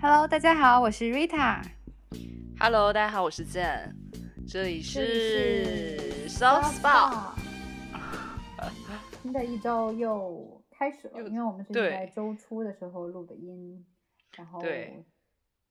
Hello，大家好，我是 Rita。Hello，大家好，我是 Zen，这里是是 Soft Spot。新的一周又开始了，因为我们是对在周初的时候录的音，然后对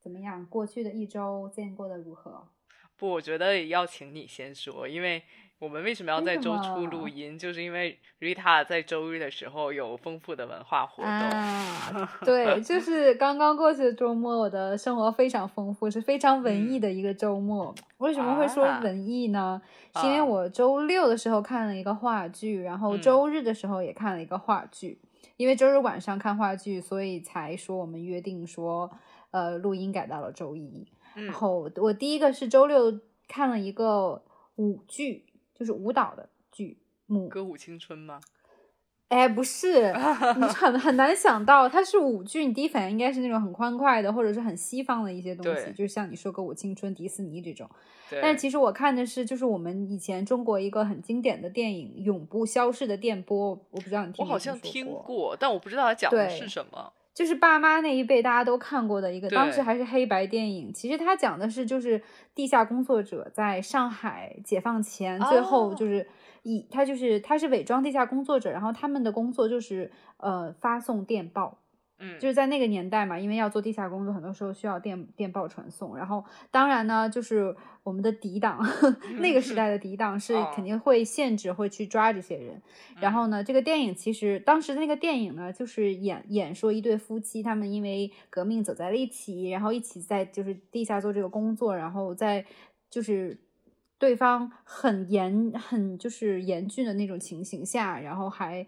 怎么样？过去的一周见过得如何？不，我觉得要请你先说，因为我们为什么要在周初录音，就是因为 Rita 在周日的时候有丰富的文化活动。啊，对，就是刚刚过去的周末，我的生活非常丰富，是非常文艺的一个周末。为什么会说啊文艺呢？是因为啊我周六的时候看了一个话剧，然后嗯周日的时候也看了一个话剧。因为周日晚上看话剧，所以才说我们约定说，呃，录音改到了周一。嗯然后我第一个是周六看了一个舞剧，就是舞蹈的剧目。歌舞青春吗？哎，不是，你很很难想到它是舞剧，你第一反应应该是那种很欢快的，或者是很西方的一些东西，就像你说歌舞青春、迪士尼这种。对，但是其实我看的是，就是我们以前中国一个很经典的电影《永不消逝的电波》，我不知道你听没我好像听过，但我不知道它讲的是什么。就是爸妈那一辈大家都看过的一个，当时还是黑白电影。其实它讲的是，就是地下工作者在上海解放前，最后哦就是以他就是他是伪装地下工作者，然后他们的工作就是呃发送电报。嗯，就是在那个年代嘛，因为要做地下工作，很多时候需要电电报传送。然后，当然呢，就是我们的敌党，那个时代的敌党是哦肯定会限制，会去抓这些人。然后呢，这个电影其实当时的那个电影呢，就是演演说一对夫妻，他们因为革命走在了一起，然后一起在就是地下做这个工作，然后在就是对方很严很就是严峻的那种情形下，然后还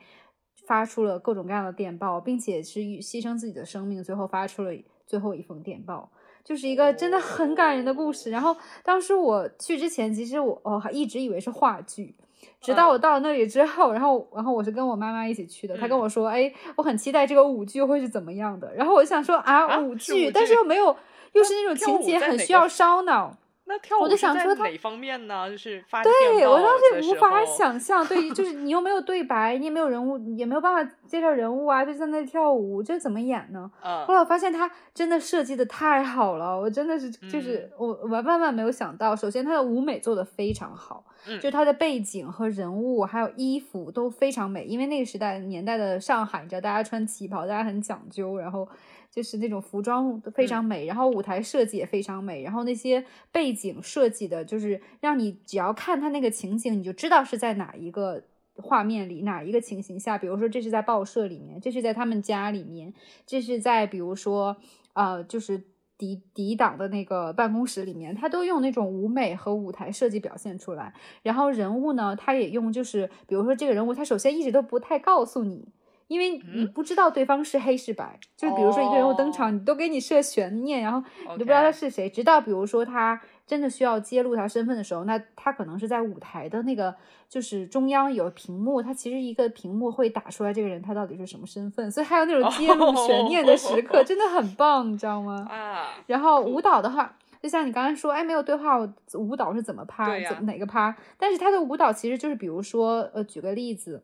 发出了各种各样的电报，并且是牺牲自己的生命，最后发出了最后一封电报。就是一个真的很感人的故事。然后当时我去之前，其实我我还一直以为是话剧，直到我到了那里之后，然后然后我是跟我妈妈一起去的，她跟嗯我说，哎，我很期待这个舞剧会是怎么样的。然后我就想说啊，啊舞剧，但是又没有，又是那种情节很需要烧脑。那跳舞我就是想在说哪方面呢？就是发对我当时无法想象，对，就 是你又没有对白，你也没有人物，也没有办法介绍人物啊，就在那跳舞，这怎么演呢？嗯后来我发现他真的设计的太好了，我真的是嗯就是、我我万万没有想到，首先他的舞美做的非常好，嗯就他的背景和人物还有衣服都非常美，因为那个时代年代的上海，你知道大家穿旗袍，大家很讲究，然后就是那种服装都非常美，然后舞台设计也非常美，然后那些背景设计的，就是让你只要看他那个情景，你就知道是在哪一个。画面里哪一个情形下，比如说这是在报社里面，这是在他们家里面，这是在比如说呃，就是敌敌党的那个办公室里面，他都用那种舞美和舞台设计表现出来。然后人物呢，他也用就是比如说这个人物，他首先一直都不太告诉你。因为你嗯。不知道对方是黑是白，就是比如说一个人物登场，哦。你都给你设悬念，然后你都不知道他是谁，直到比如说他真的需要揭露他身份的时候，那他可能是在舞台的那个就是中央有屏幕，他其实一个屏幕会打出来这个人他到底是什么身份，所以还有那种揭露悬念的时刻，哦真的很棒，你知道吗？啊，然后舞蹈的话，就像你刚才说，哎，没有对话，我舞蹈是怎么趴，怎么哪个趴？但是他的舞蹈其实就是，比如说，呃，举个例子，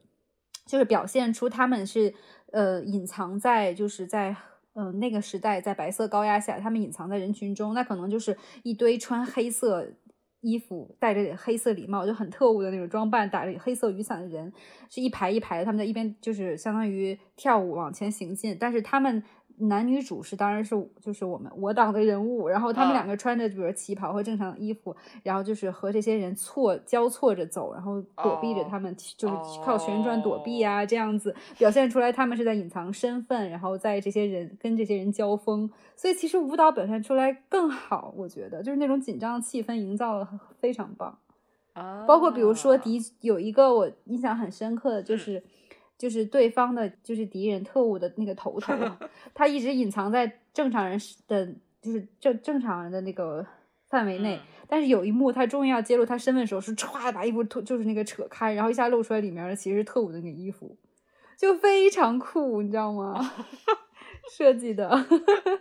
就是表现出他们是呃隐藏在就是在。嗯、那个时代在白色高压下，他们隐藏在人群中，那可能就是一堆穿黑色衣服、戴着黑色礼帽，就很特务的那种装扮，打着黑色雨伞的人，是一排一排的，他们在一边就是相当于跳舞往前行进，但是他们男女主是当然是就是我们我党的人物，然后他们嗯。两个穿着比如旗袍和正常的衣服，然后就是和这些人错交错着走，然后躲避着哦他们，就是靠旋转躲避啊，这样子表现出来他们是在隐藏身份，然后在这些人跟这些人交锋，所以其实舞蹈表现出来更好，我觉得就是那种紧张的气氛营造的非常棒。包括比如说啊。敌有一个我印象很深刻的，就嗯。是、就是对方的就是敌人特务的那个头头，他一直隐藏在正常人的就是正正常人的那个范围内，嗯但是有一幕他终于要揭露他身份的时候，是歘把衣服脱就是那个扯开，然后一下露出来里面的其实是特务的那个衣服，就非常酷，你知道吗？设计的，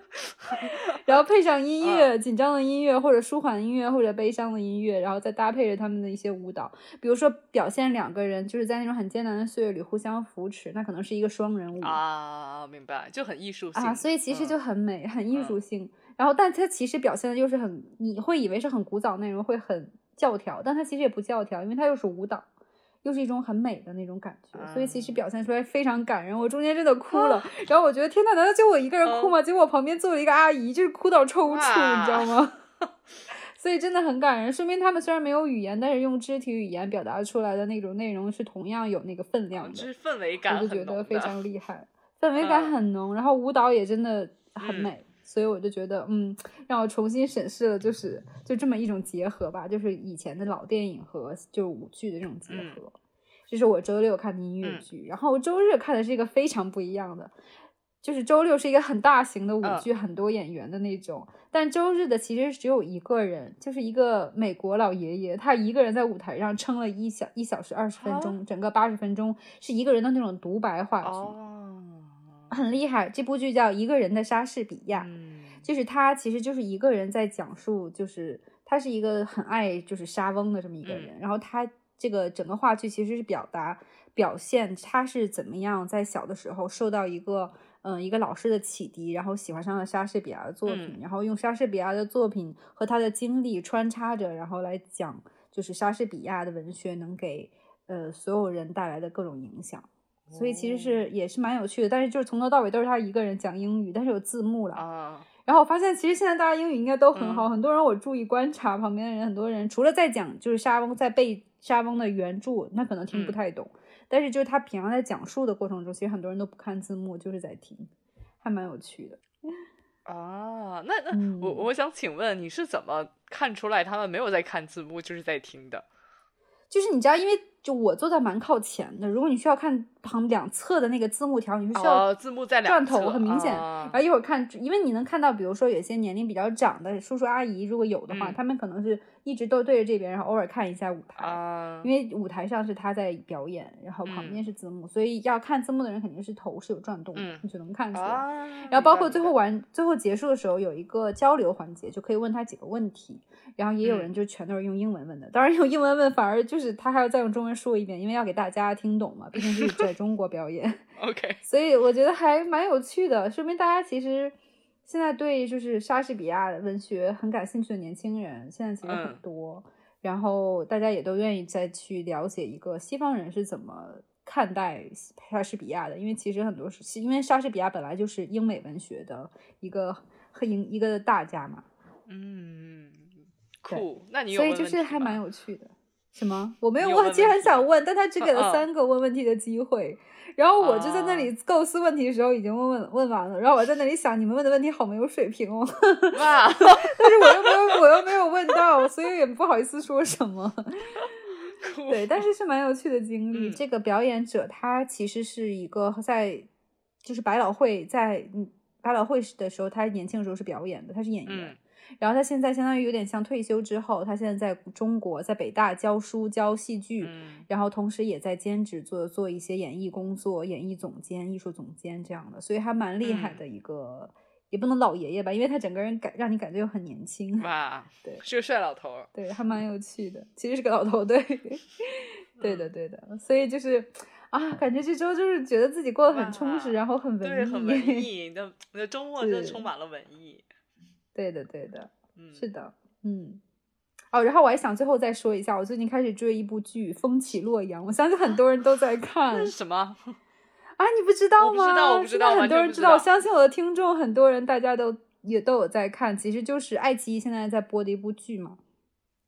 然后配上音乐，紧张的音乐或者舒缓的音乐或者悲伤的音乐，然后再搭配着他们的一些舞蹈，比如说表现两个人就是在那种很艰难的岁月里互相扶持，那可能是一个双人舞。啊，明白，就很艺术性啊，所以其实就很美，很艺术性。然后，但它其实表现的又是很，你会以为是很古早内容，会很教条，但它其实也不教条，因为它又是舞蹈。又是一种很美的那种感觉，所以其实表现出来非常感人。我中间真的哭了，然后我觉得天呐，难道就我一个人哭吗？结果我旁边坐了一个阿姨，就是哭到抽搐，你知道吗？所以真的很感人，说明他们虽然没有语言，但是用肢体语言表达出来的那种内容是同样有那个分量的，就是氛围感，我就觉得非常厉害，氛围感很浓，然后舞蹈也真的很美。所以我就觉得，嗯，让我重新审视了，就是就这么一种结合吧，就是以前的老电影和就舞剧的这种结合。这是我周六看的音乐剧，然后我周日看的是一个非常不一样的，就是周六是一个很大型的舞剧，很多演员的那种，但周日的其实只有一个人，就是一个美国老爷爷，他一个人在舞台上撑了一小一小时二十分钟，整个八十分钟是一个人的那种独白话剧。很厉害，这部剧叫《一个人的莎士比亚》，就是他其实就是一个人在讲述，就是他是一个很爱就是莎翁的这么一个人，然后他这个整个话剧其实是表达表现他是怎么样在小的时候受到一个嗯一个老师的启迪，然后喜欢上了莎士比亚的作品，然后用莎士比亚的作品和他的经历穿插着，然后来讲就是莎士比亚的文学能给呃所有人带来的各种影响。所以其实是也是蛮有趣的，但是就是从头到尾都是他一个人讲英语，但是有字幕了啊。然后我发现其实现在大家英语应该都很好，很多人我注意观察旁边的人，很多人除了在讲就是沙翁在背沙翁的原著，那可能听不太懂，但是就是他平常在讲述的过程中，其实很多人都不看字幕，就是在听，还蛮有趣的。啊，那那我我想请问你是怎么看出来他们没有在看字幕，就是在听的？就是你知道，因为。就我坐在蛮靠前的，如果你需要看旁两侧的那个字幕条，你是需要字幕在转头，很明显。然后一会儿看，因为你能看到，比如说有些年龄比较长的叔叔阿姨，如果有的话，他们可能是一直都对着这边，然后偶尔看一下舞台，因为舞台上是他在表演，然后旁边是字幕，所以要看字幕的人肯定是头是有转动，你就能看出来。然后包括最后完最后结束的时候有一个交流环节，就可以问他几个问题。然后也有人就全都是用英文问的，当然用英文问反而就是他还要再用中文说一遍，因为要给大家听懂嘛，毕竟是在中国表演。OK，所以我觉得还蛮有趣的，说明大家其实现在对就是莎士比亚文学很感兴趣的年轻人现在其实很多，然后大家也都愿意再去了解一个西方人是怎么看待莎士比亚的，因为其实很多是因为莎士比亚本来就是英美文学的一个英一个大家嘛，嗯。酷，那你所以就是还蛮有趣的。什么？我没有，我其实很想问，但他只给了三个问问题的机会，然后我就在那里构思问题的时候已经问问问完了，然后我在那里想，你们问的问题好没有水平哦。哇！但是我又没有，我又没有问到，所以也不好意思说什么。对，但是是蛮有趣的经历。这个表演者他其实是一个在，就是百老汇在百老汇的时候，他年轻的时候是表演的，他是演员。然后他现在相当于有点像退休之后，他现在在中国，在北大教书教戏剧，然后同时也在兼职做做一些演艺工作，演艺总监、艺术总监这样的，所以还蛮厉害的一个，也不能老爷爷吧，因为他整个人感让你感觉又很年轻。哇，对，是个帅老头。对，还蛮有趣的，其实是个老头。对，对的，对的。所以就是啊，感觉这周就是觉得自己过得很充实，然后很文 艺，对很文艺。你的你的周末真的充满了文艺。对的，对的，嗯，是的，嗯，哦，然后我还想最后再说一下，我最近开始追一部剧《风起洛阳》，我相信很多人都在 看。那是什么？啊，你不知道吗？不知道，我不知道。很多人知道，我相信我的听众，很多人大家都也都有在看。其实就是爱奇艺现在在播的一部剧嘛。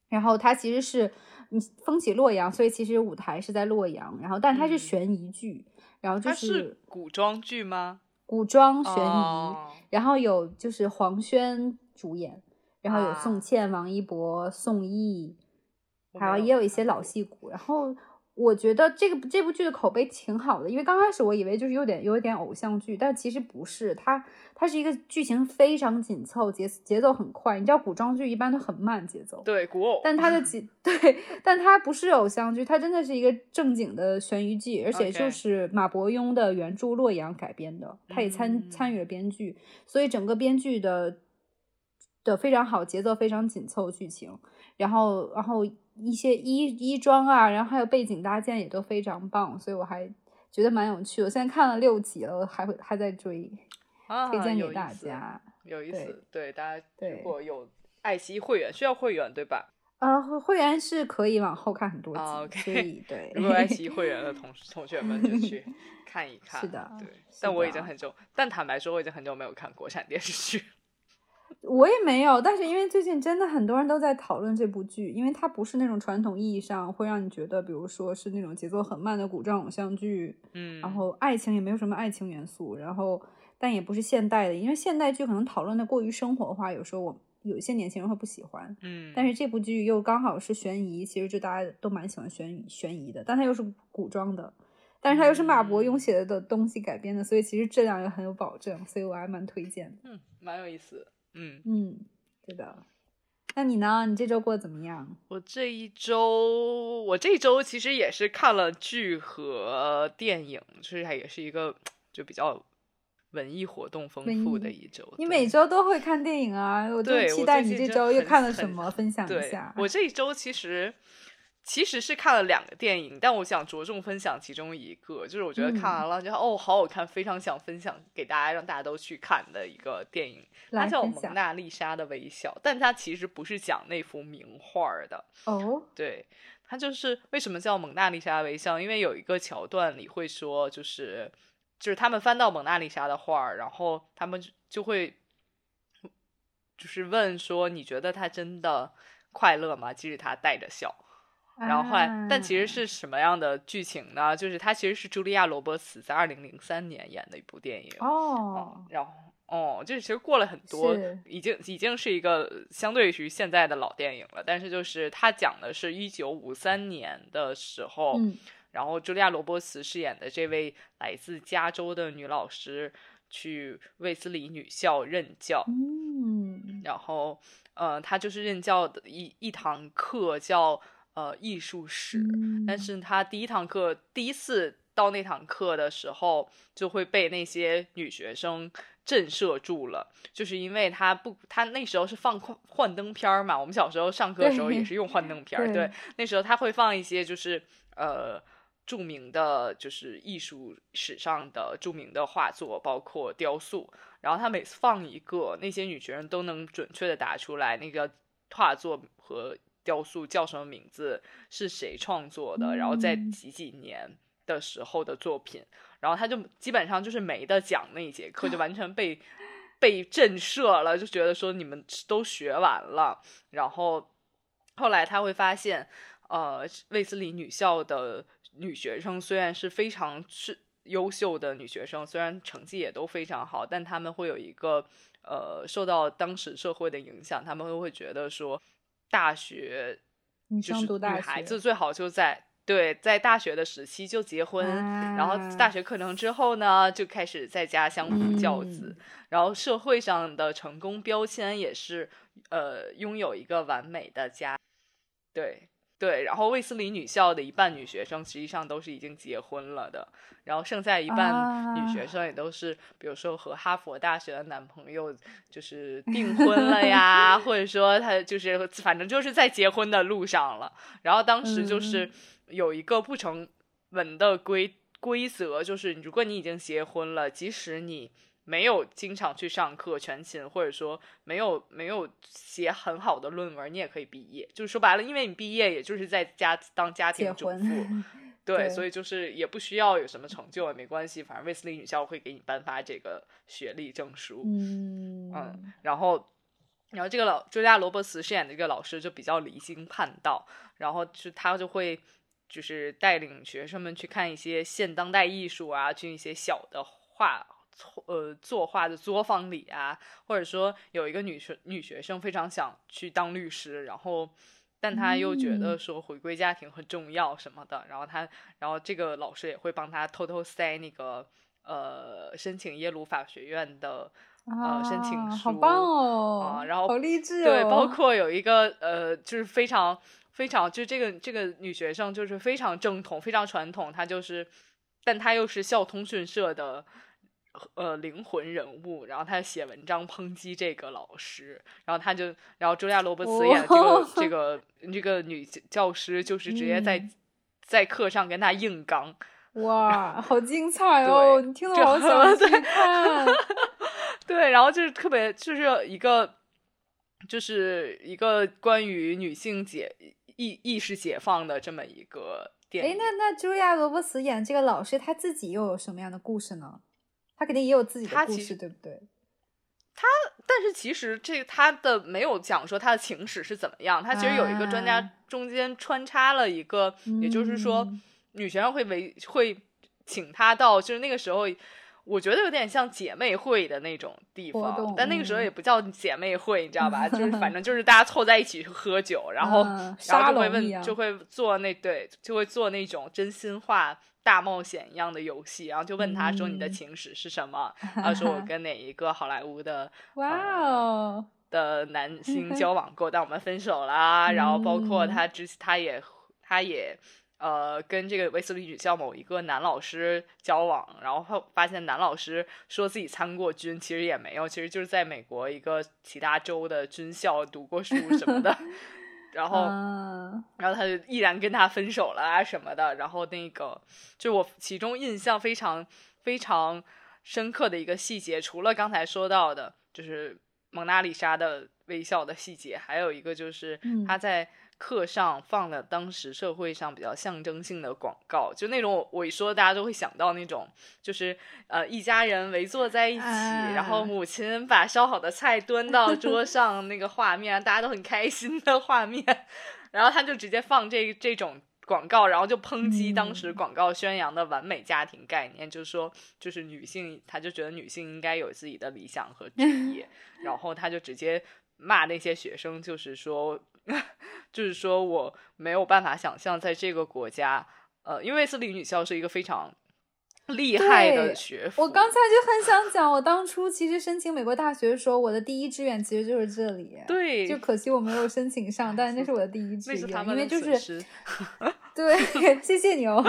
然后它其实是嗯《风起洛阳》，所以其实舞台是在洛阳。然后，但它是悬疑剧，然后就是古装剧吗？古装悬疑，然后有就是黄轩主演，然后有宋茜、王一博、宋轶，还有也有一些老戏骨，然后。我觉得这个这部剧的口碑挺好的，因为刚开始我以为就是有点有一点偶像剧，但其实不是，它它是一个剧情非常紧凑，节节奏很快。你知道古装剧一般都很慢节奏，对古偶，但它的节 对，但它不是偶像剧，它真的是一个正经的悬疑剧，而且就是马伯庸的原著《洛阳》改编的，他也参参与了编剧，所以整个编剧的的非常好，节奏非常紧凑，剧情，然后然后一些衣衣装啊，然后还有背景搭建也都非常棒，所以我还觉得蛮有趣。我现在看了六集了，我还会还在追，推荐给大家。有意思，对大家如果有爱奇艺会员，需要会员对吧？啊，会员是可以往后看很多集，所以对。如果爱奇艺 会员的同同学们就去看一看。是的，对。但我已经很久，但坦白说，我已经很久没有看国产电视剧。我也没有，但是因为最近真的很多人都在讨论这部剧，因为它不是那种传统意义上会让你觉得，比如说是那种节奏很慢的古装偶像剧，嗯，然后爱情也没有什么爱情元素，然后但也不是现代的，因为现代剧可能讨论的过于生活化，有时候我。有一些年轻人会不喜欢，嗯，但是这部剧又刚好是悬疑，其实就大家都蛮喜欢悬悬疑的，但它又是古装的，但是它又是马伯庸写的的东西改编的，所以其实质量也很有保证，所以我还蛮推荐的，嗯，蛮有意思，嗯嗯，对的。那你呢？你这周过得怎么样？我这一周，我这一周其实也是看了剧和电影，其实也是一个就比较。文艺活动丰富的一周，你每周都会看电影啊？我就期待你这周又看了什么，分享一下。我这一周其实其实是看了两个电影，但我想着重分享其中一个，就是我觉得看完了就哦好好看，非常想分享给大家，让大家都去看的一个电影。它叫《蒙娜丽莎的微笑》，但它其实不是讲那幅名画的哦。对，它就是为什么叫《蒙娜丽莎微笑》？因为有一个桥段里会说，就是。就是他们翻到蒙娜丽莎的画然后他们就会就是问说：“你觉得他真的快乐吗？即使他带着笑。”然后后来，但其实是什么样的剧情呢？就是它其实是茱莉亚·罗伯茨在二零零三年演的一部电影哦。然后哦，就是其实过了很多，已经已经是一个相对于现在的老电影了。但是就是他讲的是一九五三年的时候。然后，茱莉亚·罗伯茨饰演的这位来自加州的女老师去卫斯理女校任教。嗯，然后，呃，她就是任教的一一堂课叫呃艺术史。但是他第一堂课第一次到那堂课的时候，就会被那些女学生震慑住了，就是因为他不，他那时候是放幻灯片嘛。我们小时候上课的时候也是用幻灯片。对，那时候他会放一些就是呃。著名的就是艺术史上的著名的画作，包括雕塑。然后他每次放一个，那些女学生都能准确的答出来那个画作和雕塑叫什么名字，是谁创作的，然后在几几年的时候的作品。然后他就基本上就是没得讲那一节课，就完全被被震慑了，就觉得说你们都学完了。然后后来他会发现，呃，卫斯理女校的。女学生虽然是非常是优秀的女学生，虽然成绩也都非常好，但他们会有一个呃受到当时社会的影响，他们会会觉得说大学就是女孩子最好就在对在大学的时期就结婚，然后大学课程之后呢就开始在家相夫教子，然后社会上的成功标签也是呃拥有一个完美的家，对。对，然后卫斯理女校的一半女学生实际上都是已经结婚了的，然后剩下一半女学生也都是，比如说和哈佛大学的男朋友就是订婚了呀，或者说他就是反正就是在结婚的路上了。然后当时就是有一个不成文的规规则，就是如果你已经结婚了，即使你。没有经常去上课全勤，或者说没有没有写很好的论文，你也可以毕业。就是说白了，因为你毕业，也就是在家当家庭主妇，对，所以就是也不需要有什么成就也没关系，反正卫斯理女校会给你颁发这个学历证书。嗯嗯，然后然后这个老茱莉亚·罗伯茨饰演的这个老师就比较离经叛道，然后就他就会就是带领学生们去看一些现当代艺术啊，去一些小的画。呃，作画的作坊里啊，或者说有一个女学女学生非常想去当律师，然后，但她又觉得说回归家庭很重要什么的，然后她，然后这个老师也会帮她偷偷塞那个呃申请耶鲁法学院的呃申请书，好棒哦，啊，然后好励志哦，对，包括有一个呃，就是非常非常，就这个这个女学生就是非常正统，非常传统，她就是，但她又是校通讯社的。呃灵魂人物，然后他写文章抨击这个老师，然后他就，然后茱莉亚·罗伯茨演这个这个这个女教师，就是直接在在课上跟他硬刚。哇，好精彩 哦！你听得好想 去看。对，然后就是特别，就是一个，就是一个关于女性解意意识解放的这么一个电影。哎，那那茱莉亚·罗伯茨演这个老师，她自己又有什么样的故事呢？她肯定也有自己的故事，对不对？他，但是其实这他的没有讲说他的情史是怎么样。他其实有一个专家中间穿插了一个，也就是说。女学生会为会请他到，就是那个时候，我觉得有点像姐妹会的那种地方，但那个时候也不叫姐妹会，你知道吧？就是反正就是大家凑在一起去喝酒，然后然后就会问，就会做那对，就会做那种真心话大冒险一样的游戏，然后就问他说你的情史是什么？他说我跟哪一个好莱坞的 哇哦的男 星交往过，但我们分手啦。然后包括他之他也他也。呃，跟这个威斯利女校某一个男老师交往，然后发现男老师说自己参过军，其实也没有，其实就是在美国一个其他州的军校读过书什么的，然后，然后他就毅然跟他分手了啊什么的，然后那个就我其中印象非常非常深刻的一个细节，除了刚才说到的，就是蒙娜丽莎的微笑的细节，还有一个就是他在。课上放了当时社会上比较象征性的广告，就那种我一说，大家都会想到那种，就是呃一家人围坐在一起，然后母亲把烧好的菜端到桌上那个画面，大家都很开心的画面。然后他就直接放这这种广告，然后就抨击当时广告宣扬的完美家庭概念，就是说，就是女性，他就觉得女性应该有自己的理想和职业，然后他就直接骂那些学生，就是说。就是说，我没有办法想象在这个国家，呃，因为斯里女校是一个非常厉害的学府。我刚才就很想讲，我当初其实申请美国大学的时候，我的第一志愿其实就是这里。对，就可惜我没有申请上，但是那是我的第一 志愿，因为就是，对，谢谢你哦。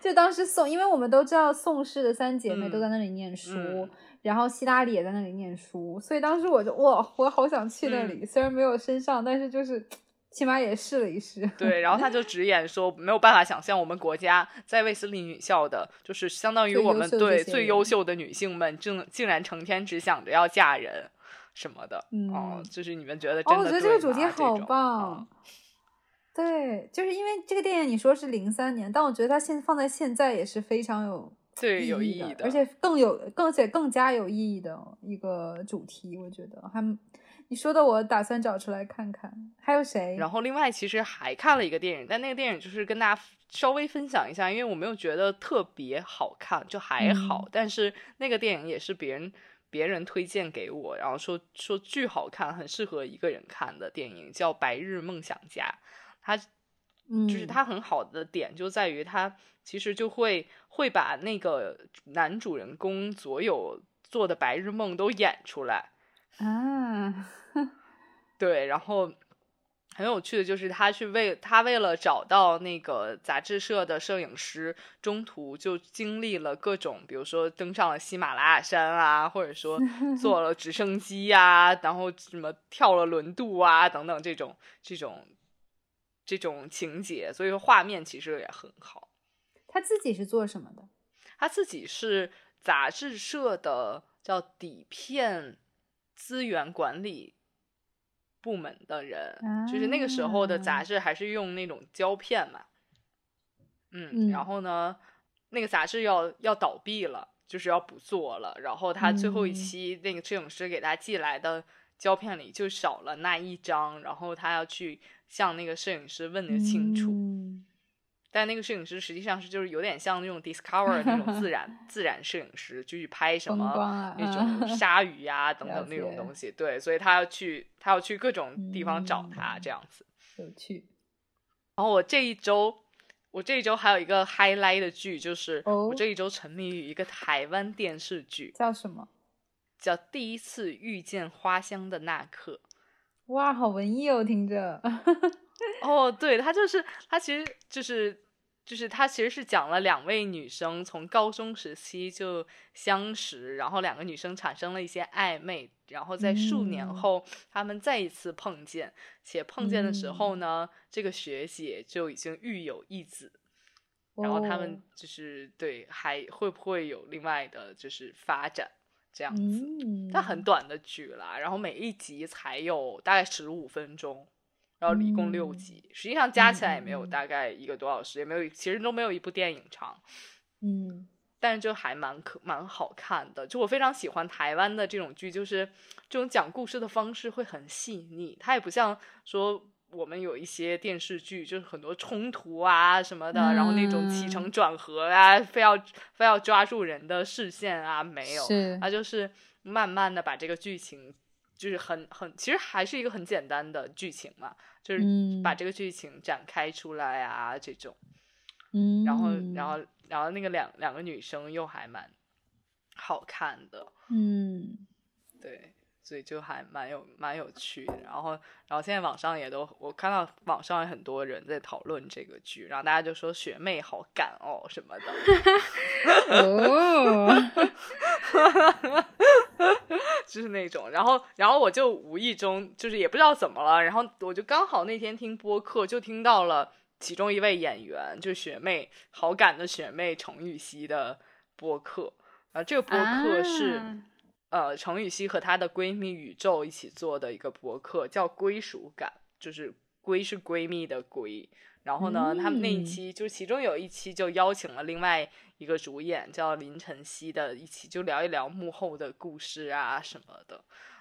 就当时宋，因为我们都知道宋氏的三姐妹都在那里念书。然后希拉里也在那里念书，所以当时我就哇，我好想去那里。虽然没有升上，但是就是起码也试了一试。对，然后他就直言说，没有办法想象我们国家在卫斯理女校的，就是相当于我们对最优秀的女性们，竟竟然成天只想着要嫁人什么的。哦，就是你们觉得？哦，我觉得这个主题好棒。对，就是因为这个电影你说是零三年，但我觉得它现放在现在也是非常有。对，有意义的，而且更有，更且更加有意义的一个主题，我觉得还你说的，我打算找出来看看。还有谁？然后另外其实还看了一个电影，但那个电影就是跟大家稍微分享一下，因为我没有觉得特别好看，就还好。但是那个电影也是别人别人推荐给我，然后说说巨好看，很适合一个人看的电影，叫《白日梦想家》。它就是他很好的点就在于他其实就会会把那个男主人公所有做的白日梦都演出来啊，对，然后很有趣的就是他去为他为了找到那个杂志社的摄影师，中途就经历了各种，比如说登上了喜马拉雅山啊，或者说坐 了直升机呀，然后什么跳了轮渡啊等等这种这种。这种情节，所以说画面其实也很好。他自己是做什么的？他自己是杂志社的叫底片资源管理部门的人，就是那个时候的杂志还是用那种胶片嘛。嗯，然后呢，那个杂志要要倒闭了，就是要不做了。然后他最后一期那个摄影师给他寄来的胶片里就少了那一张，然后他要去。向那个摄影师问的清楚，但那个摄影师实际上是就是有点像那种 Discover 那种自然 自然摄影师，就去拍什么那种 鲨鱼呀等等那种东西。对，所以他要去他要去各种地方找他这样子。有趣。然后我这一周，我这一周还有一个 highlight 的剧，就是我这一周沉迷于一个台湾电视剧，叫什么？叫《第一次遇见花香的那刻》。哇，好文艺哦，听着。哦，对，他就是他，其实就是就是他其实是讲了两位女生从高中时期就相识，然后两个女生产生了一些暧昧，然后在数年后他们再一次碰见，且碰见的时候呢，这个学姐就已经育有一子，然后他们就是对还会不会有另外的就是发展这样子？它很短的剧啦，然后每一集才有大概十五分钟。然后一共六集，实际上加起来也没有大概一个多小时，也没有，其实都没有一部电影长。嗯，但是就还蛮可蛮好看的。就我非常喜欢台湾的这种剧，就是这种讲故事的方式会很细腻，它也不像说我们有一些电视剧，就是很多冲突啊什么的，然后那种起承转合啊，非要非要抓住人的视线啊，没有，它就是慢慢的把这个剧情。就是很很，其实还是一个很简单的剧情嘛，就是把这个剧情展开出来啊，这种，嗯，然后然后然后那个两两个女生又还蛮好看的，嗯，对，所以就还蛮有蛮有趣的。然后然后现在网上也都，我看到网上有很多人在讨论这个剧，然后大家就说学妹好赶哦什么的，哦。就是那种，然后，然后我就无意中，就是也不知道怎么了，然后我就刚好那天听播客，就听到了其中一位演员，就是学妹好感的学妹程雨熙的播客，啊，这个播客是呃程雨熙和她的闺蜜宇宙一起做的一个博客，叫归属感，就是闺是闺蜜的闺。然后呢，他们那一期就其中有一期就邀请了另外一个主演叫林晨曦的，一起就聊一聊幕后的故事啊什么的，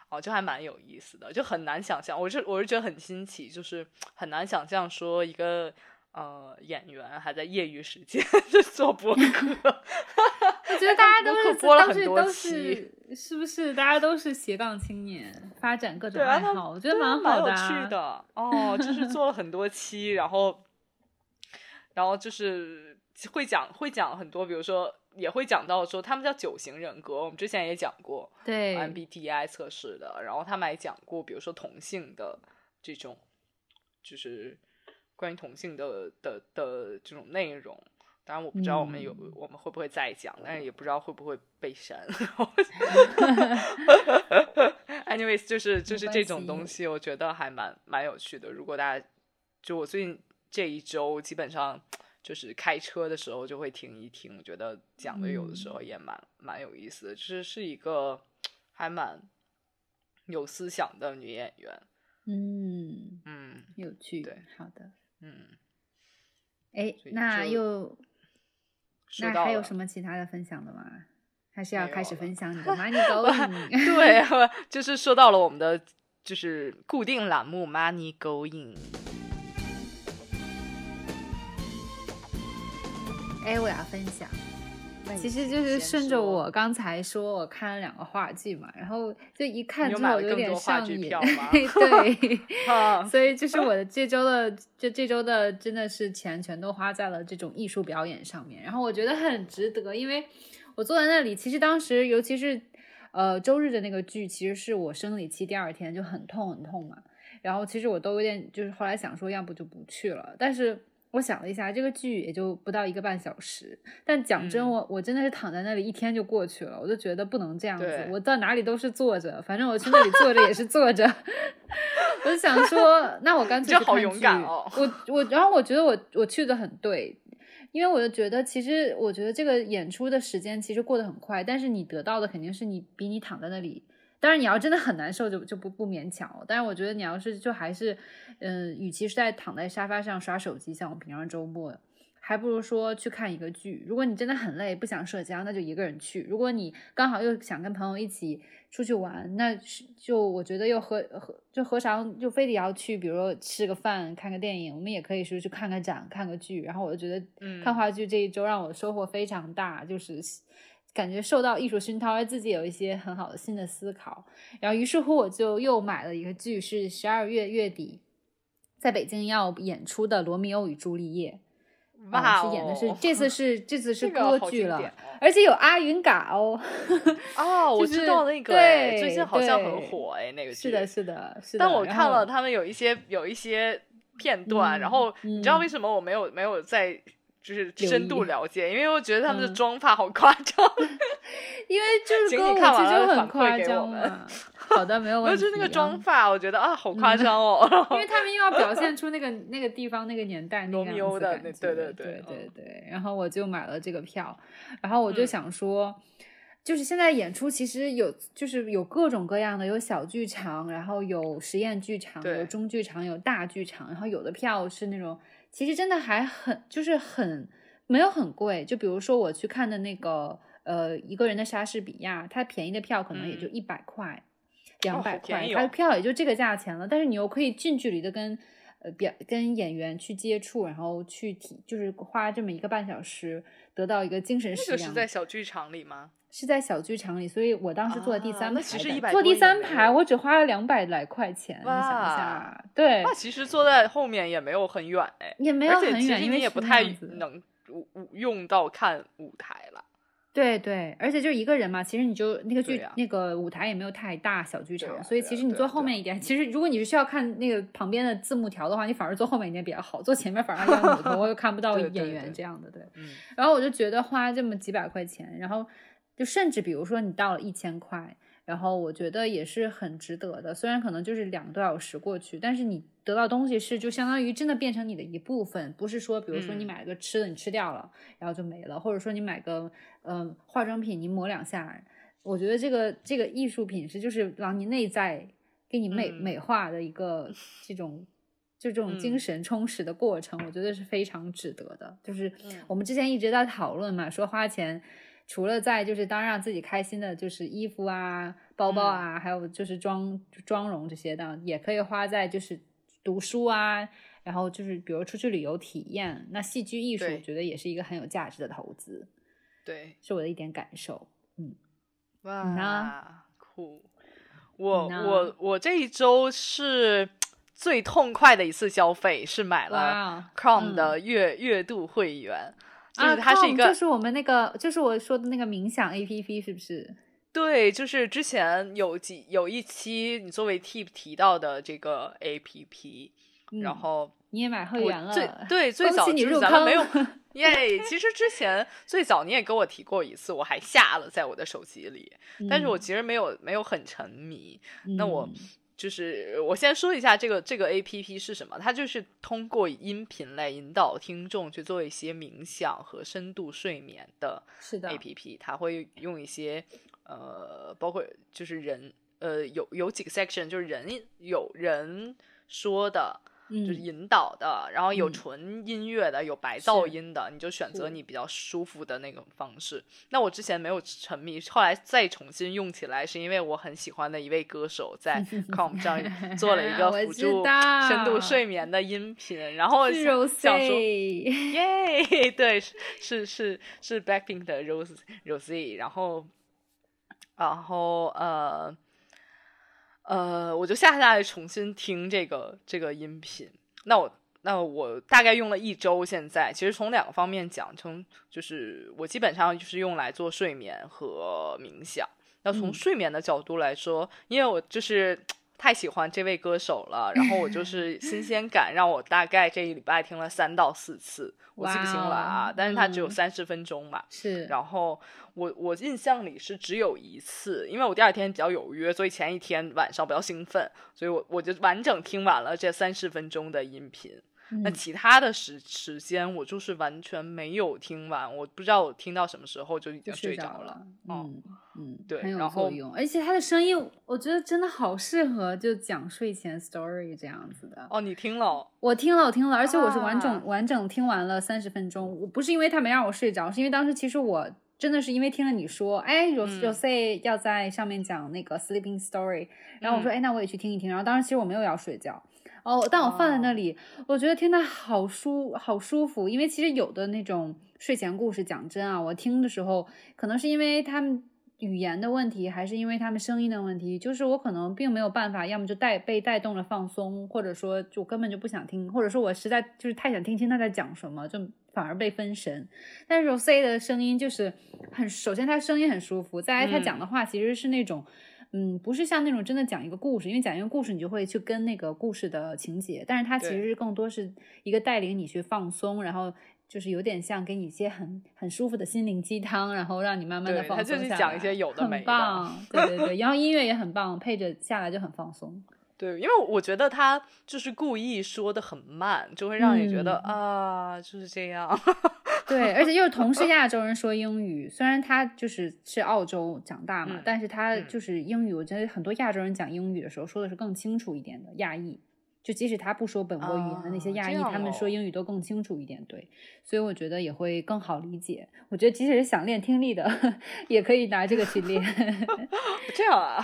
哦，就还蛮有意思的，就很难想象，我是我是觉得很新奇，就是很难想象说一个呃演员还在业余时间 做博客，我觉得大家都是播了很多期，是不是？大家都是斜杠青年，发展各种爱好，我觉得蛮好的，有趣的哦，就是做了很多期，然后。然后就是会讲会讲很多，比如说也会讲到说他们叫九型人格，我们之前也讲过，对 MBTI 测试的。然后他们还讲过，比如说同性的这种，就是关于同性的的的这种内容。当然我不知道我们有我们会不会再讲，但是也不知道会不会被删。Anyways，就是就是这种东西，我觉得还蛮蛮有趣的。如果大家就我最近。这一周基本上就是开车的时候就会听一听，我觉得讲的有的时候也蛮蛮有意思的，就是是一个还蛮有思想的女演员。嗯嗯，有趣。对，好的。嗯，哎，那又那还有什么其他的分享的吗？还是要开始分享你的 Money Going？对，就是说到了我们的就是固定栏目 Money Going。哎，我要分享，其实就是顺着我刚才说，我看了两个话剧嘛，然后就一看之后有点上瘾，对，所以就是我的这周的，就这周的真的是钱全都花在了这种艺术表演上面，然后我觉得很值得，因为我坐在那里，其实当时尤其是呃周日的那个剧，其实是我生理期第二天就很痛很痛嘛，然后其实我都有点就是后来想说，要不就不去了，但是。我想了一下，这个剧也就不到一个半小时，但讲真，我我真的是躺在那里一天就过去了，我就觉得不能这样子，我到哪里都是坐着，反正我去那里坐着也是坐着，我就想说，那我干脆好勇敢哦。我我，然后我觉得我我去的很对，因为我就觉得，其实我觉得这个演出的时间其实过得很快，但是你得到的肯定是你比你躺在那里。当然，你要真的很难受，就就不不勉强。但是我觉得你要是就还是，嗯，与其是在躺在沙发上刷手机，像我平常周末，还不如说去看一个剧。如果你真的很累，不想社交，那就一个人去。如果你刚好又想跟朋友一起出去玩，那就我觉得又何何就何尝就非得要去，比如说吃个饭、看个电影，我们也可以说去看个展、看个剧。然后我就觉得，看话剧这一周让我收获非常大，就是。感觉受到艺术熏陶，而自己有一些很好的新的思考，然后于是乎我就又买了一个剧，是十二月月底在北京要演出的《罗密欧与朱丽叶》，哇，是演的是 这次是这次是歌剧了，而且有阿云嘎哦，哦，我知道那个，对，最近好像很火哎，那个是的，是的，是的，但我看了他们有一些有一些片段，然后你知道为什么我没有没有在。就是深度了解，因为我觉得他们的妆发好夸张。因为就是歌舞剧就很夸张嘛。好的，没有 问题。就是那个妆发，我觉得啊，好夸张哦。因为他们又要表 现出那个那个地方、那个年代那样子感觉。对对对对对。然后我就买了这个票，然后我就想说，就是现在演出其实有，就是有各种各样的，有小剧场，然后有实验剧场，有中剧场，有大剧场，然后有的票是那种，其实真的还很，就是很没有很贵。就比如说我去看的那个。呃，一个人的莎士比亚，它便宜的票可能也就一百块、两百块，它的票也就这个价钱了。但是你又可以近距离的跟呃表跟演员去接触，然后去体，就是花这么一个半小时，得到一个精神食粮。是在小剧场里吗？是在小剧场里，所以我当时坐在第三排，其实坐第三排我只花了两百来块钱，你想一下，对。那其实坐在后面也没有很远哎，也没有很远，因为也不太能用到看舞台了。对对，而且就一个人嘛，其实你就那个剧那个舞台也没有太大，小剧场，所以其实你坐后面一点，其实如果你是需要看那个旁边的字幕条的话，你反而坐后面一点比较好，坐前面反而要扭头又看不到演员这样的，对。然后我就觉得花这么几百块钱，然后就甚至比如说你到了一千块。然后我觉得也是很值得的，虽然可能就是两个多小时过去，但是你得到东西是就相当于真的变成你的一部分，不是说比如说你买个吃的你吃掉了，然后就没了，或者说你买个嗯化妆品你抹两下，我觉得这个这个艺术品是就是往你内在给你美美化的一个 这种就这种精神充实的过程，我觉得是非常值得的。就是我们之前一直在讨论嘛，说花钱。除了在就是当让自己开心的，就是衣服啊、包包啊，还有就是妆妆容这些的，也可以花在就是读书啊，然后就是比如出去旅游体验。那戏剧艺术，我觉得也是一个很有价值的投资。对，是我的一点感受。嗯，哇，酷！我我我这一周是最痛快的一次消费，是买了 Chrome 的月月度会员。就是它是一个，就是我们那个，就是我说的那个冥想 A P P，是不是？对，就是之前有几有一期你作为 Tip 提到的这个 A P P，然后你也买会员了，最对最早你入坑没有？耶，其实之前最早你也跟我提过一次，我还下了在我的手机里，但是我其实没有没有很沉迷。那我。就是我先说一下这个这个 A P P 是什么，它就是通过音频来引导听众去做一些冥想和深度睡眠的 A P P，它会用一些呃，包括就是人呃有有几个 section 就是人有人说的。就是引导的，然后有纯音乐的，有白噪音的，你就选择你比较舒服的那种方式。那我之前没有沉迷，后来再重新用起来，是因为我很喜欢的一位歌手 在 com 上做了一 个辅助深度睡眠的音频，然后想说，耶，对，是是是 Blackpink 的 Rose Rose，然后然后呃。呃，我就下下来重新听这个这个音频。那我那我大概用了一周。现在其实从两个方面讲，从就是我基本上就是用来做睡眠和冥想。那从睡眠的角度来说，因为我就是太喜欢这位歌手了，然后我就是新鲜感让我大概这一礼拜听了三到四次，我记不清了啊。但是它只有三十分钟嘛，是，然后。我我印象里是只有一次，因为我第二天比较有约，所以前一天晚上比较兴奋，所以我我就完整听完了这三十分钟的音频。那其他的时时间我就是完全没有听完，我不知道我听到什么时候就已经睡着了。嗯嗯，对，很有作用。而且他的声音，我觉得真的好适合就讲睡前 story 这样子的。哦，你听了？我听了，我听了，而且我是完整完整听完了三十分钟。我不是因为他没让我睡着，是因为当时其实我。真的是因为听了你说，哎，Rose Rose 要在上面讲那个 sleeping story，然后我说，哎，那我也去听一听。然后当时其实我没有要睡觉，哦，但我放在那里，我觉得听的好舒好舒服。因为其实有的那种睡前故事，讲真啊，我听的时候，可能是因为他们语言的问题，还是因为他们声音的问题，就是我可能并没有办法，要么就带被带动了放松，或者说就根本就不想听，或者说我实在就是太想听清他在讲什么，就。反而被分神，但是 Rose 的声音就是很，首先他声音很舒服，再来他讲的话其实是那种，嗯，不是像那种真的讲一个故事，因为讲一个故事你就会去跟那个故事的情节，但是它其实更多是一个带领你去放松，然后就是有点像给你一些很很舒服的心灵鸡汤，然后让你慢慢的放松下来。他就是讲一些有的没的，很棒。对对对，然后音乐也很棒，配着下来就很放松。对，因为我觉得他就是故意说的很慢，就会让你觉得啊，就是这样。对，而且又是同是亚洲人说英语，虽然他就是是澳洲长大嘛，但是他就是英语，我觉得很多亚洲人讲英语的时候说的是更清楚一点的亚裔。就即使他不说本国语言的那些亚裔，他们说英语都更清楚一点，对，所以我觉得也会更好理解。我觉得即使是想练听力的，也可以拿这个去练。这样啊？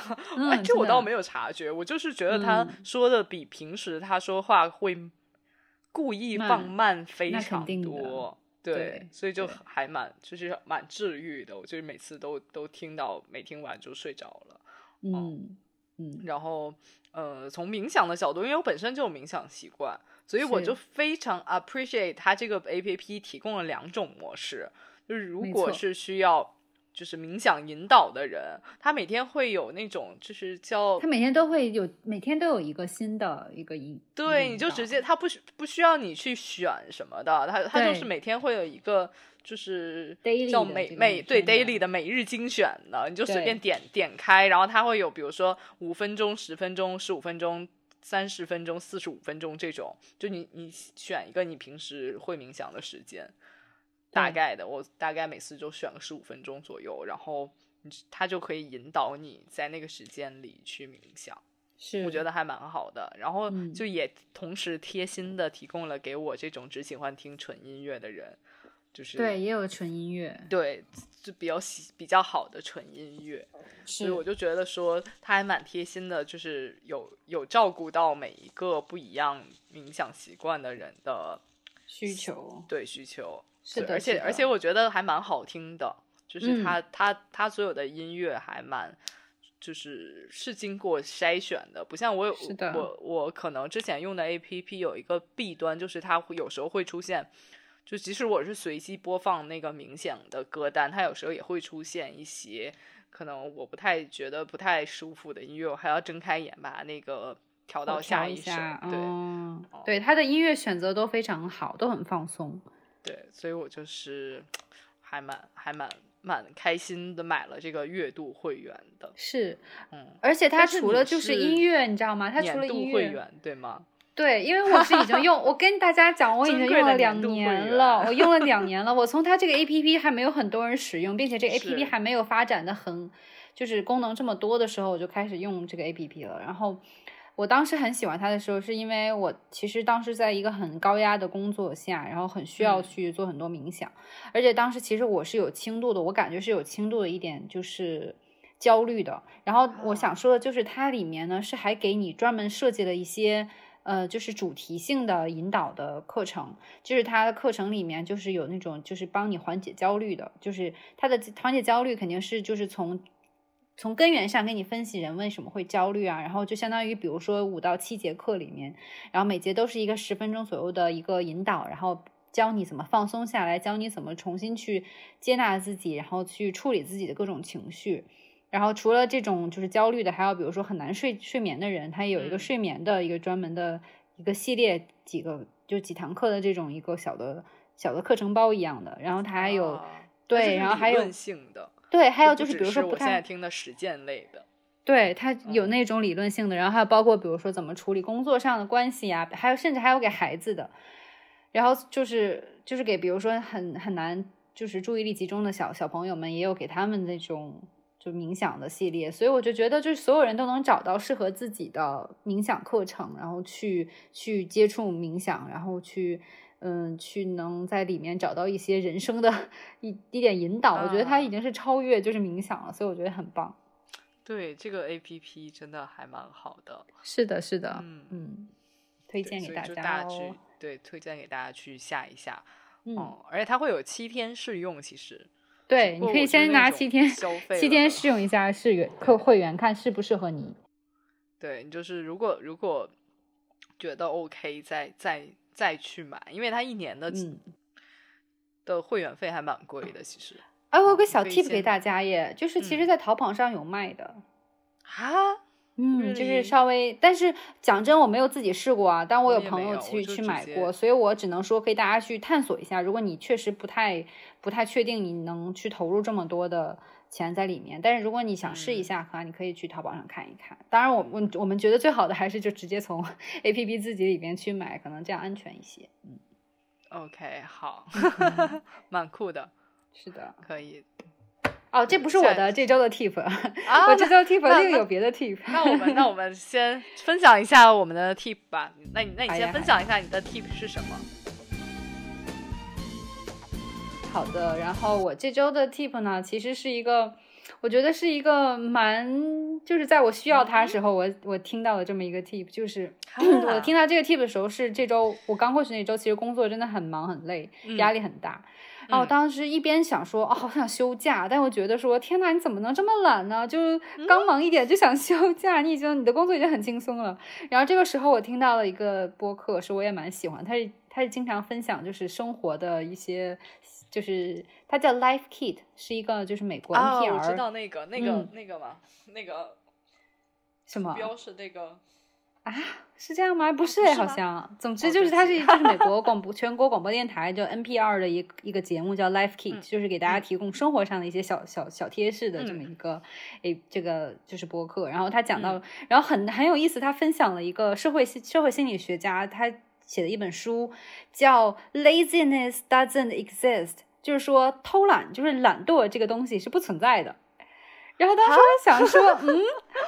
哎，这我倒没有察觉，我就是觉得他说的比平时他说话会故意放慢非常多，对，所以就还蛮就是蛮治愈的。我就是每次都都听到，没听完就睡着了。嗯嗯，然后。呃，从冥想的角度，因为我本身就有冥想习惯，所以我就非常 appreciate 它这个 A P P 提供了两种模式。就是如果是需要就是冥想引导的人，他每天会有那种就是叫他每天都会有每天都有一个新的一个引对，你就直接他不需不需要你去选什么的，他他就是每天会有一个。就是叫每每对 daily 的每日精选的，你就随便点点开，然后它会有比如说五分钟、十分钟、十五分钟、三十分钟、四十五分钟这种，就你你选一个你平时会冥想的时间，大概的，我大概每次就选个十五分钟左右，然后他就可以引导你在那个时间里去冥想，是我觉得还蛮好的，然后就也同时贴心的提供了给我这种只喜欢听纯音乐的人。就是对，也有纯音乐，对，就比较喜比较好的纯音乐，所以我就觉得说他还蛮贴心的，就是有有照顾到每一个不一样冥想习惯的人的需求，对需求，是的，而且而且我觉得还蛮好听的，就是他他他所有的音乐还蛮就是是经过筛选的，不像我有我我可能之前用的 A P P 有一个弊端，就是它有时候会出现。就即使我是随机播放那个冥想的歌单，它有时候也会出现一些可能我不太觉得不太舒服的音乐，我还要睁开眼把那个调到下一首。对，对，他的音乐选择都非常好，都很放松。对，所以我就是还蛮还蛮蛮开心的，买了这个月度会员的。是，嗯，而且它除了就是音乐，你知道吗？它除了音乐会员，对吗？对，因为我是已经用，我跟大家讲，我已经用了两年了，我用了两年了。我从它这个 A P P 还没有很多人使用，并且这个 A P P 还没有发展的很，就是功能这么多的时候，我就开始用这个 A P P 了。然后我当时很喜欢他的时候，是因为我其实当时在一个很高压的工作下，然后很需要去做很多冥想，而且当时其实我是有轻度的，我感觉是有轻度的一点就是焦虑的。然后我想说的就是，它里面呢是还给你专门设计了一些。呃，就是主题性的引导的课程，就是它的课程里面就是有那种就是帮你缓解焦虑的，就是它的缓解焦虑肯定是就是从从根源上给你分析人为什么会焦虑啊，然后就相当于比如说五到七节课里面，然后每节都是一个十分钟左右的一个引导，然后教你怎么放松下来，教你怎么重新去接纳自己，然后去处理自己的各种情绪。然后除了这种就是焦虑的，还有比如说很难睡睡眠的人，他也有一个睡眠的一个专门的一个系列，几个就几堂课的这种一个小的小的课程包一样的。然后他还有对，然后还有性的对，还有就是比如说不太现在听的实践类的，对，它有那种理论性的，然后还有包括比如说怎么处理工作上的关系呀，还有甚至还有给孩子的，然后就是就是给比如说很很难就是注意力集中的小小朋友们，也有给他们那种。就冥想的系列，所以我就觉得，就是所有人都能找到适合自己的冥想课程，然后去去接触冥想，然后去嗯去能在里面找到一些人生的一一点引导。我觉得它已经是超越就是冥想了，所以我觉得很棒。对，这个 A P P 真的还蛮好的。是的，是的，嗯嗯，推荐给大家哦。对，推荐给大家去下一下。嗯，而且它会有七天试用，其实。对，你可以先拿七天七天试用一下试员客会员，看适不适合你。对你就是如果如果觉得 OK，再再再去买，因为它一年的的会员费还蛮贵的。其实，哎，我有个小 tip 给大家耶，就是其实，在淘宝上有卖的啊。嗯，就是稍微，但是讲真，我没有自己试过啊，但我有朋友去去买过，所以我只能说可以大家去探索一下。如果你确实不太不太确定你能去投入这么多的钱在里面，但是如果你想试一下的话，你可以去淘宝上看一看。当然，我我我们觉得最好的还是就直接从 A P P 自己里边去买，可能这样安全一些。嗯，OK，好，蛮酷的，是的，可以。哦，这不是我的这周的 tip，我这周 tip 另有别的 tip。那我们那我们先分享一下我们的 tip 吧。那你那你先分享一下你的 tip 是什么？好的，然后我这周的 tip 呢，其实是一个，我觉得是一个蛮，就是在我需要它时候，我我听到了这么一个 tip，就是 我听到这个 tip 的时候，是这周我刚过去那周，其实工作真的很忙很累，压力很大。然后我当时一边想说，哦，好想休假，但我觉得说，天哪，你怎么能这么懒呢？就刚忙一点就想休假，你已经你的工作已经很轻松了。然后这个时候我听到了一个播客，是我也蛮喜欢，他是他是经常分享就是生活的一些，就是它叫 Life Kit，是一个就是美国 NPR，我知道那个那个那个嘛，那个什么标是那个。啊，是这样吗？不是好像。总之就是它是就是美国 广播全国广播电台就 NPR 的一一个节目叫 Life Kit，就是给大家提供生活上的一些小小小贴士的这么一个诶这个就是播客。然后他讲到，然后很很有意思，他分享了一个社会社会心理学家他写的一本书，叫 Laziness Doesn't Exist，就是说偷懒就是懒惰这个东西是不存在的。然后当时我想说，嗯，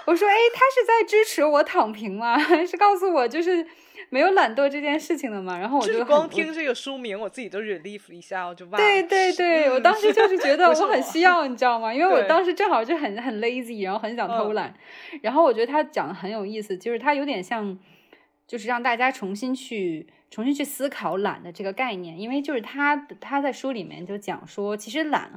我说，哎，他是在支持我躺平吗？是告诉我就是没有懒惰这件事情的吗？然后我就光听这个书名，我自己都 relief 一下，我就忘。对对对，我当时就是觉得 我很需要，你知道吗？因为我当时正好就很很 lazy，然后很想偷懒。然后我觉得他讲的很有意思，就是他有点像，就是让大家重新去重新去思考懒的这个概念，因为就是他他在书里面就讲说，其实懒。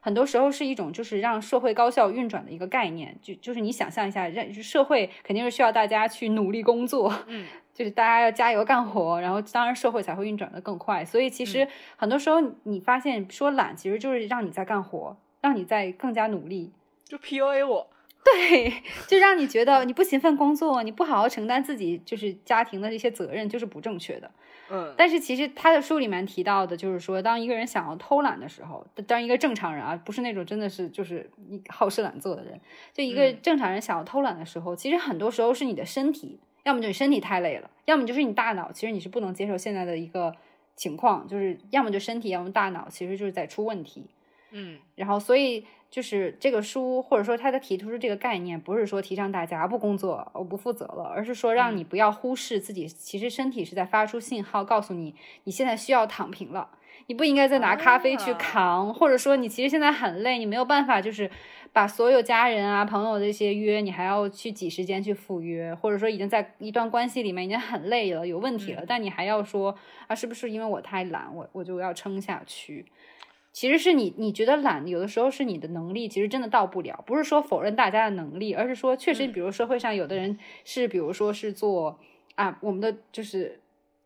很多时候是一种就是让社会高效运转的一个概念，就就是你想象一下，让社会肯定是需要大家去努力工作，嗯，就是大家要加油干活，然后当然社会才会运转的更快。所以其实很多时候你发现说懒，其实就是让你在干活，让你在更加努力，就 PUA 我。对，就让你觉得你不勤奋工作，你不好好承担自己就是家庭的这些责任，就是不正确的。嗯，但是其实他的书里面提到的，就是说，当一个人想要偷懒的时候，当一个正常人啊，不是那种真的是就是你好吃懒做的人，就一个正常人想要偷懒的时候，其实很多时候是你的身体，要么就你身体太累了，要么就是你大脑，其实你是不能接受现在的一个情况，就是要么就身体，要么大脑，其实就是在出问题。嗯，然后所以。就是这个书，或者说他的提出的这个概念，不是说提倡大家不工作、我不负责了，而是说让你不要忽视自己，其实身体是在发出信号，告诉你你现在需要躺平了，你不应该再拿咖啡去扛，或者说你其实现在很累，你没有办法就是把所有家人啊、朋友的一些约，你还要去挤时间去赴约，或者说已经在一段关系里面已经很累了、有问题了，但你还要说啊，是不是因为我太懒，我我就要撑下去？其实是你，你觉得懒，有的时候是你的能力，其实真的到不了。不是说否认大家的能力，而是说确实，比如社会上有的人是，比如说是做啊，我们的就是，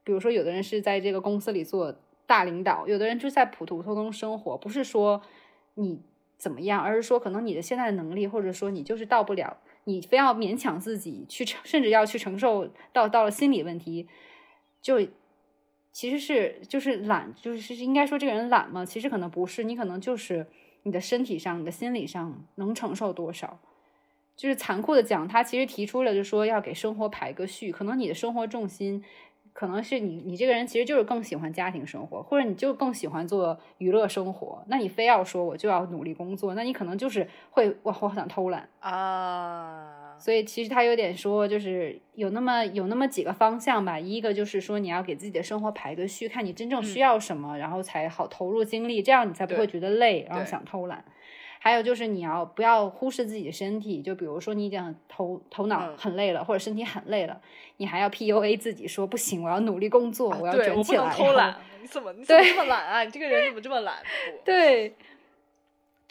比如说有的人是在这个公司里做大领导，有的人就在普普通通生活。不是说你怎么样，而是说可能你的现在的能力，或者说你就是到不了，你非要勉强自己去承，甚至要去承受到到了心理问题，就。其实是就是懒，就是应该说这个人懒吗？其实可能不是，你可能就是你的身体上、你的心理上能承受多少。就是残酷的讲，他其实提出了，就说要给生活排个序。可能你的生活重心，可能是你你这个人其实就是更喜欢家庭生活，或者你就更喜欢做娱乐生活。那你非要说我就要努力工作，那你可能就是会我我想偷懒啊。所以其实他有点说，就是有那么有那么几个方向吧。一个就是说，你要给自己的生活排个序，看你真正需要什么，然后才好投入精力，这样你才不会觉得累，然后想偷懒。还有就是你要不要忽视自己的身体，就比如说你已经头头脑很累了，或者身体很累了，你还要 PUA 自己说不行，我要努力工作，我要卷起来。偷懒，你怎么你怎么这么懒啊？你这个人怎么这么懒？对。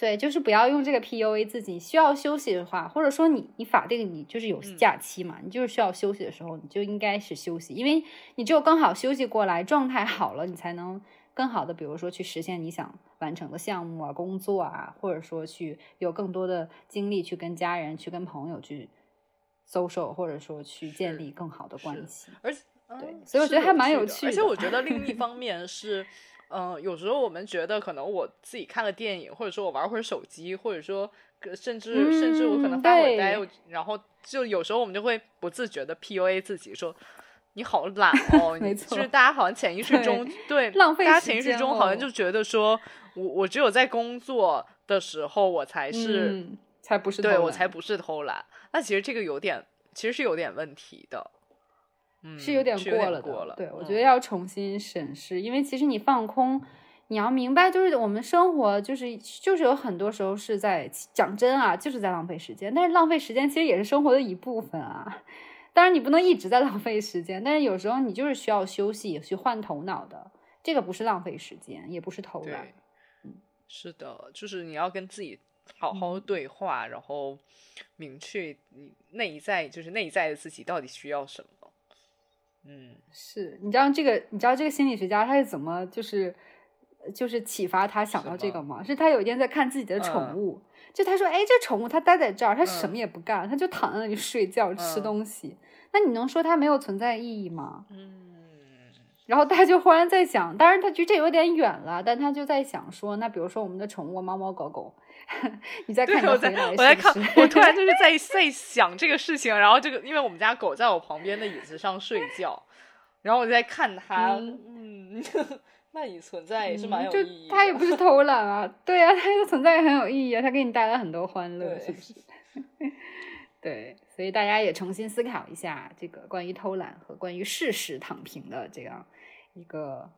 对，就是不要用这个 PUA 自己。需要休息的话，或者说你你法定你就是有假期嘛，你就是需要休息的时候，你就应该是休息，因为你只有更好休息过来，状态好了，你才能更好的，比如说去实现你想完成的项目啊、工作啊，或者说去有更多的精力去跟家人、去跟朋友去 social，或者说去建立更好的关系。而且，对，所以我觉得还蛮有趣的。而且我觉得另一 方面是，嗯，有时候我们觉得可能我自己看个电影，或者说我玩会儿手机，或者说甚至甚至我可能发会儿呆，然后就有时候我们就会不自觉的 PUA 自己说。你好懒哦，没错，就是大家好像潜意识中对浪费，大家潜意识中好像就觉得说我我只有在工作的时候我才是才不是对我才不是偷懒，那其实这个有点其实是有点问题的，嗯，是有点过了过了，对我觉得要重新审视，因为其实你放空，你要明白，就是我们生活就是就是有很多时候是在讲真啊，就是在浪费时间，但是浪费时间其实也是生活的一部分啊。当然，你不能一直在浪费时间，但是有时候你就是需要休息，去换头脑的。这个不是浪费时间，也不是偷懒。嗯，是的，就是你要跟自己好好对话，然后明确你内在，就是内在的自己到底需要什么。嗯，是你知道这个，你知道这个心理学家他是怎么就是就是启发他想到这个吗？是他有一天在看自己的宠物。就他说，哎，这宠物它待在这儿，它什么也不干，它就躺在那里睡觉、吃东西。那你能说它没有存在意义吗？嗯。然后他就忽然在想，当然他觉得这有点远了，但他就在想说，那比如说我们的宠物猫猫狗狗，你在看？我在我在看，我 突然就是在在想这个事情。然后这个，因为我们家狗在我旁边的椅子上睡觉，然后我在看它，嗯。那你存在也是蛮有意义。它也不是偷懒啊，对啊，它的存在也很有意义啊，它给你带来很多欢乐，是不是？对，所以大家也重新思考一下这个关于偷懒和关于事实躺平的这样一个，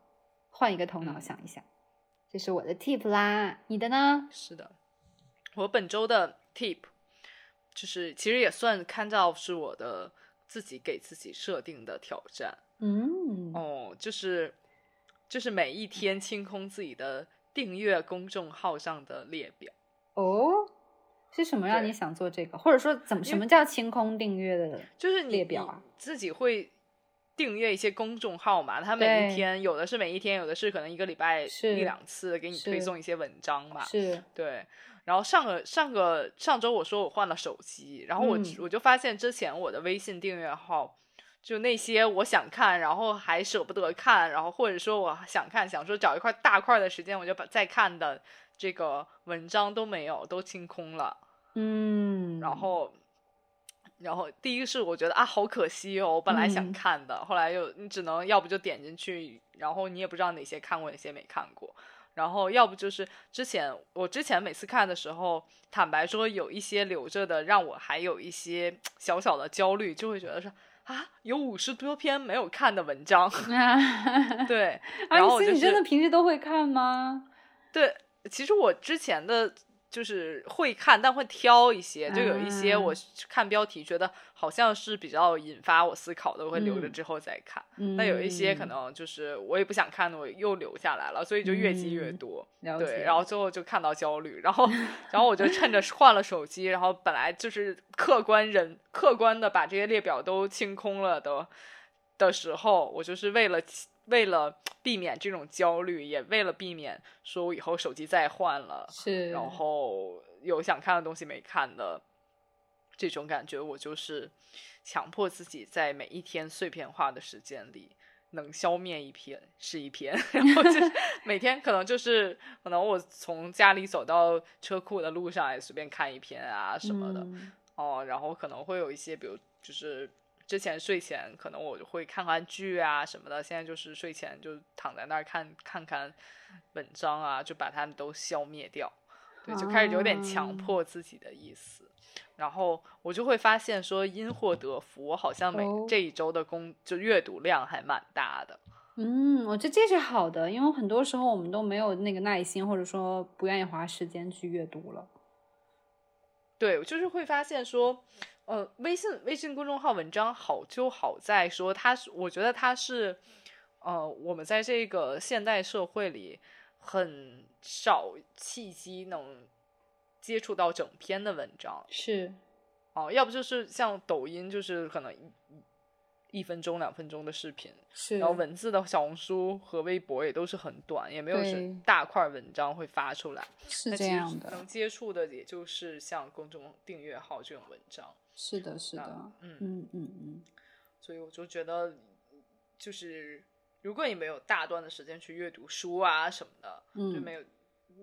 换一个头脑想一想。这是我的 tip 啦，你的呢？是的，我本周的 tip 就是其实也算看到是我的自己给自己设定的挑战。嗯，哦，就是。就是每一天清空自己的订阅公众号上的列表哦，是什么让你想做这个？或者说怎么什么叫清空订阅的？就是列表啊，自己会订阅一些公众号嘛？它每一天有的是每一天，有的是可能一个礼拜一两次给你推送一些文章嘛？是对。然后上个上个上周我说我换了手机，然后我我就发现之前我的微信订阅号。就那些我想看，然后还舍不得看，然后或者说我想看，想说找一块大块的时间，我就把再看的这个文章都没有，都清空了。嗯，然后，然后第一个是我觉得啊，好可惜哦，我本来想看的，后来又你只能要不就点进去，然后你也不知道哪些看过，哪些没看过，然后要不就是之前我之前每次看的时候，坦白说有一些留着的，让我还有一些小小的焦虑，就会觉得说。啊，有五十多篇没有看的文章，对，然后你真的平时都会看吗？对，其实我之前的。就是会看，但会挑一些，就有一些我看标题觉得好像是比较引发我思考的，我会留着之后再看。那有一些可能就是我也不想看的，我又留下来了，所以就越积越多。对，然后最后就看到焦虑，然后 然后我就趁着换了手机，然后本来就是客观人客观的把这些列表都清空了的的时候，我就是为了。为了避免这种焦虑，也为了避免说我以后手机再换了，是，然后有想看的东西没看的这种感觉，我就是强迫自己在每一天碎片化的时间里能消灭一篇是一篇，然后就 每天可能就是可能我从家里走到车库的路上也随便看一篇啊什么的，哦，然后可能会有一些比如就是。之前睡前可能我就会看看剧啊什么的，现在就是睡前就躺在那儿看看看文章啊，就把它们都消灭掉，对，就开始有点强迫自己的意思。然后我就会发现说，因祸得福，我好像每这一周的工就阅读量还蛮大的。嗯，我觉得这是好的，因为很多时候我们都没有那个耐心，或者说不愿意花时间去阅读了。对，就是会发现说。呃，微信微信公众号文章好就好在说，它是我觉得它是，呃，我们在这个现代社会里很少契机能接触到整篇的文章，是，哦，要不就是像抖音，就是可能一一分钟、两分钟的视频，是，然后文字的小红书和微博也都是很短，也没有是大块文章会发出来。是这样的。能接触的也就是像公众订阅号这种文章。是的，是的，嗯嗯嗯嗯。所以我就觉得，就是如果你没有大段的时间去阅读书啊什么的，就没有，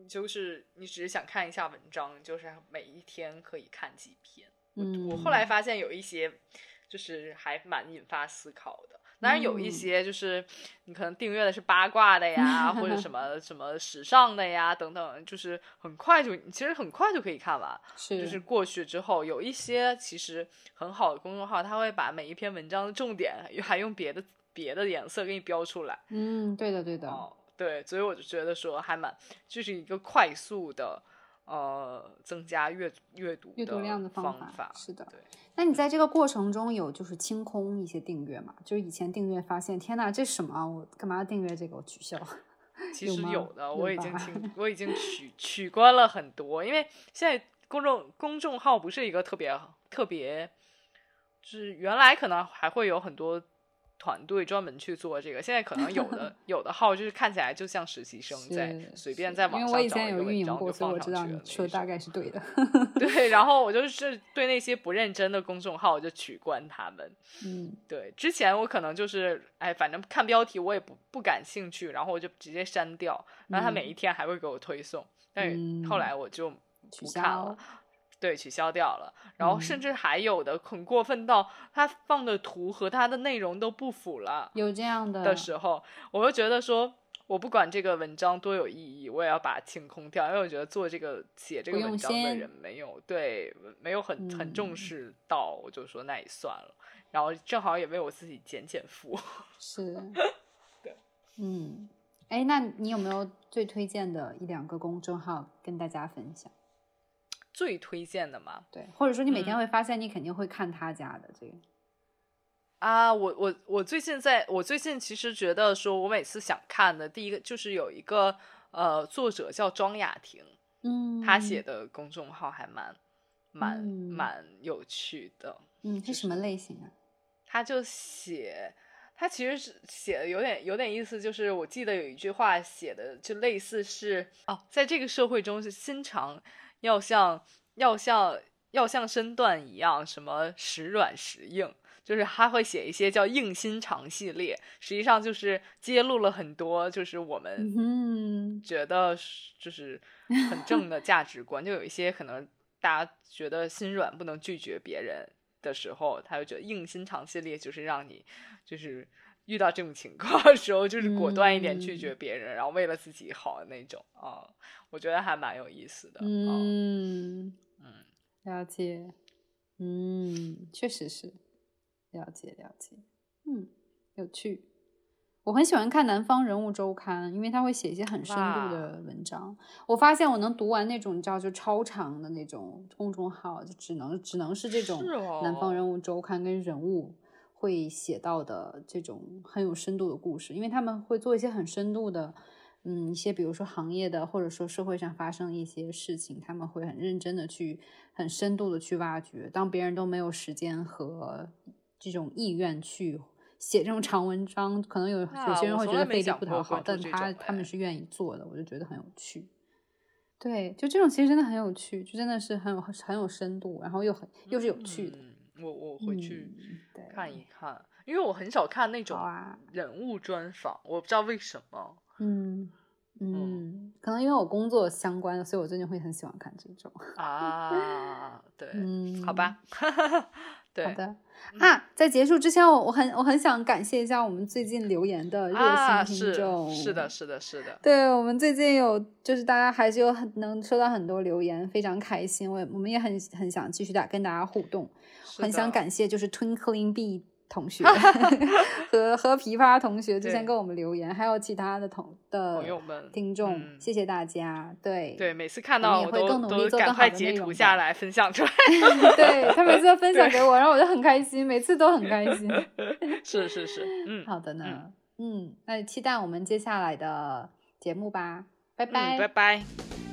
就是你只是想看一下文章，就是每一天可以看几篇。嗯，我后来发现有一些。就是还蛮引发思考的，当然有一些就是你可能订阅的是八卦的呀，或者什 么什么时尚的呀等等，就是很快就其实很快就可以看完。是，就是过去之后有一些其实很好的公众号，他会把每一篇文章的重点还用别的别的颜色给你标出来。嗯，对的对的。哦，对，所以我就觉得说还蛮就是一个快速的呃增加阅阅读阅读量的方法。是的，对。那你在这个过程中有就是清空一些订阅吗？就是以前订阅发现，天呐，这什么？我干嘛要订阅这个？我取消。其实有的，我已经清，我已经取取关了很多，因为现在公众公众号不是一个特别特别，就是原来可能还会有很多。团队专门去做这个，现在可能有的 有的号就是看起来就像实习生在随便在网上找一个文章就放上去了。说大概是对的。对，然后我就是对那些不认真的公众号就取关他们。嗯，对，之前我可能就是哎，反正看标题我也不不感兴趣，然后我就直接删掉，然后他每一天还会给我推送，但是后来我就不看了。对，取消掉了，然后甚至还有的很过分到他放的图和他的内容都不符了，有这样的的时候，我就觉得说，我不管这个文章多有意义，我也要把它清空掉，因为我觉得做这个写这个文章的人没有对没有很很重视到，我就说那也算了，然后正好也为我自己减减负，是，对，嗯，哎，那你有没有最推荐的一两个公众号跟大家分享？最推荐的嘛，对，或者说你每天会发现你肯定会看他家的这个啊，我我我最近在我最近其实觉得说，我每次想看的第一个就是有一个呃作者叫庄雅婷，嗯，他写的公众号还蛮蛮蛮有趣的，嗯，是什么类型啊？他就写他其实是写的有点有点意思，就是我记得有一句话写的就类似是哦，在这个社会中是心肠。要像要像要像身段一样，什么时软时硬，就是他会写一些叫“硬心肠”系列，实际上就是揭露了很多，就是我们觉得就是很正的价值观。就有一些可能大家觉得心软不能拒绝别人的时候，他就觉得“硬心肠”系列就是让你就是遇到这种情况的时候，就是果断一点拒绝别人，然后为了自己好的那种啊。我觉得还蛮有意思的，嗯嗯，了解，嗯，确实是，了解了解，嗯，有趣。我很喜欢看《南方人物周刊》，因为他会写一些很深度的文章。我发现我能读完那种你知道就超长的那种公众号，就只能只能是这种《南方人物周刊》跟人物会写到的这种很有深度的故事，因为他们会做一些很深度的。嗯，一些比如说行业的，或者说社会上发生一些事情，他们会很认真的去、很深度的去挖掘。当别人都没有时间和这种意愿去写这种长文章，可能有有些人会觉得费力不讨好，但他他们是愿意做的，我就觉得很有趣。对，就这种其实真的很有趣，就真的是很有很有深度，然后又很又是有趣的。我我回去看一看，因为我很少看那种人物专访，我不知道为什么。嗯嗯，可能因为我工作相关，所以我最近会很喜欢看这种啊。对，嗯，好吧。对，好的啊。在结束之前，我我很我很想感谢一下我们最近留言的热心听众。是的，是的，是的。对我们最近有，就是大家还是有很能收到很多留言，非常开心。我我们也很很想继续打跟大家互动，很想感谢就是 Twinkling B。同学 和和琵琶同学之前给我们留言，还有其他的同的朋友们、听众，谢谢大家。对对，每次看到我会更努力做更好的截图下来分享出来。对他每次都分享给我，然后我就很开心，每次都很开心。是是是，嗯，好的呢，嗯，那期待我们接下来的节目吧，拜拜，拜拜。